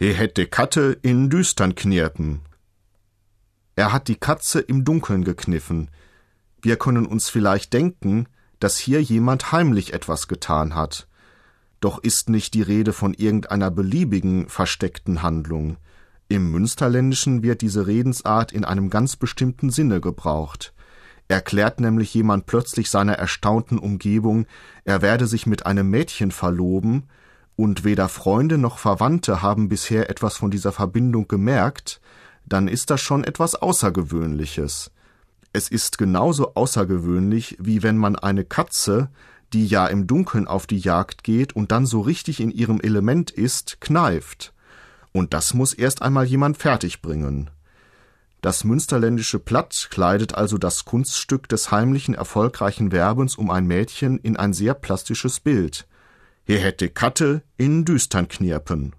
He hätte Katte in düstern knirpen. Er hat die Katze im Dunkeln gekniffen. Wir können uns vielleicht denken, dass hier jemand heimlich etwas getan hat. Doch ist nicht die Rede von irgendeiner beliebigen versteckten Handlung. Im Münsterländischen wird diese Redensart in einem ganz bestimmten Sinne gebraucht. Erklärt nämlich jemand plötzlich seiner erstaunten Umgebung, er werde sich mit einem Mädchen verloben, und weder Freunde noch Verwandte haben bisher etwas von dieser Verbindung gemerkt, dann ist das schon etwas Außergewöhnliches. Es ist genauso außergewöhnlich, wie wenn man eine Katze, die ja im Dunkeln auf die Jagd geht und dann so richtig in ihrem Element ist, kneift. Und das muss erst einmal jemand fertigbringen. Das münsterländische Platt kleidet also das Kunststück des heimlichen erfolgreichen Werbens um ein Mädchen in ein sehr plastisches Bild. Hier hätte Katte in düstern Knirpen.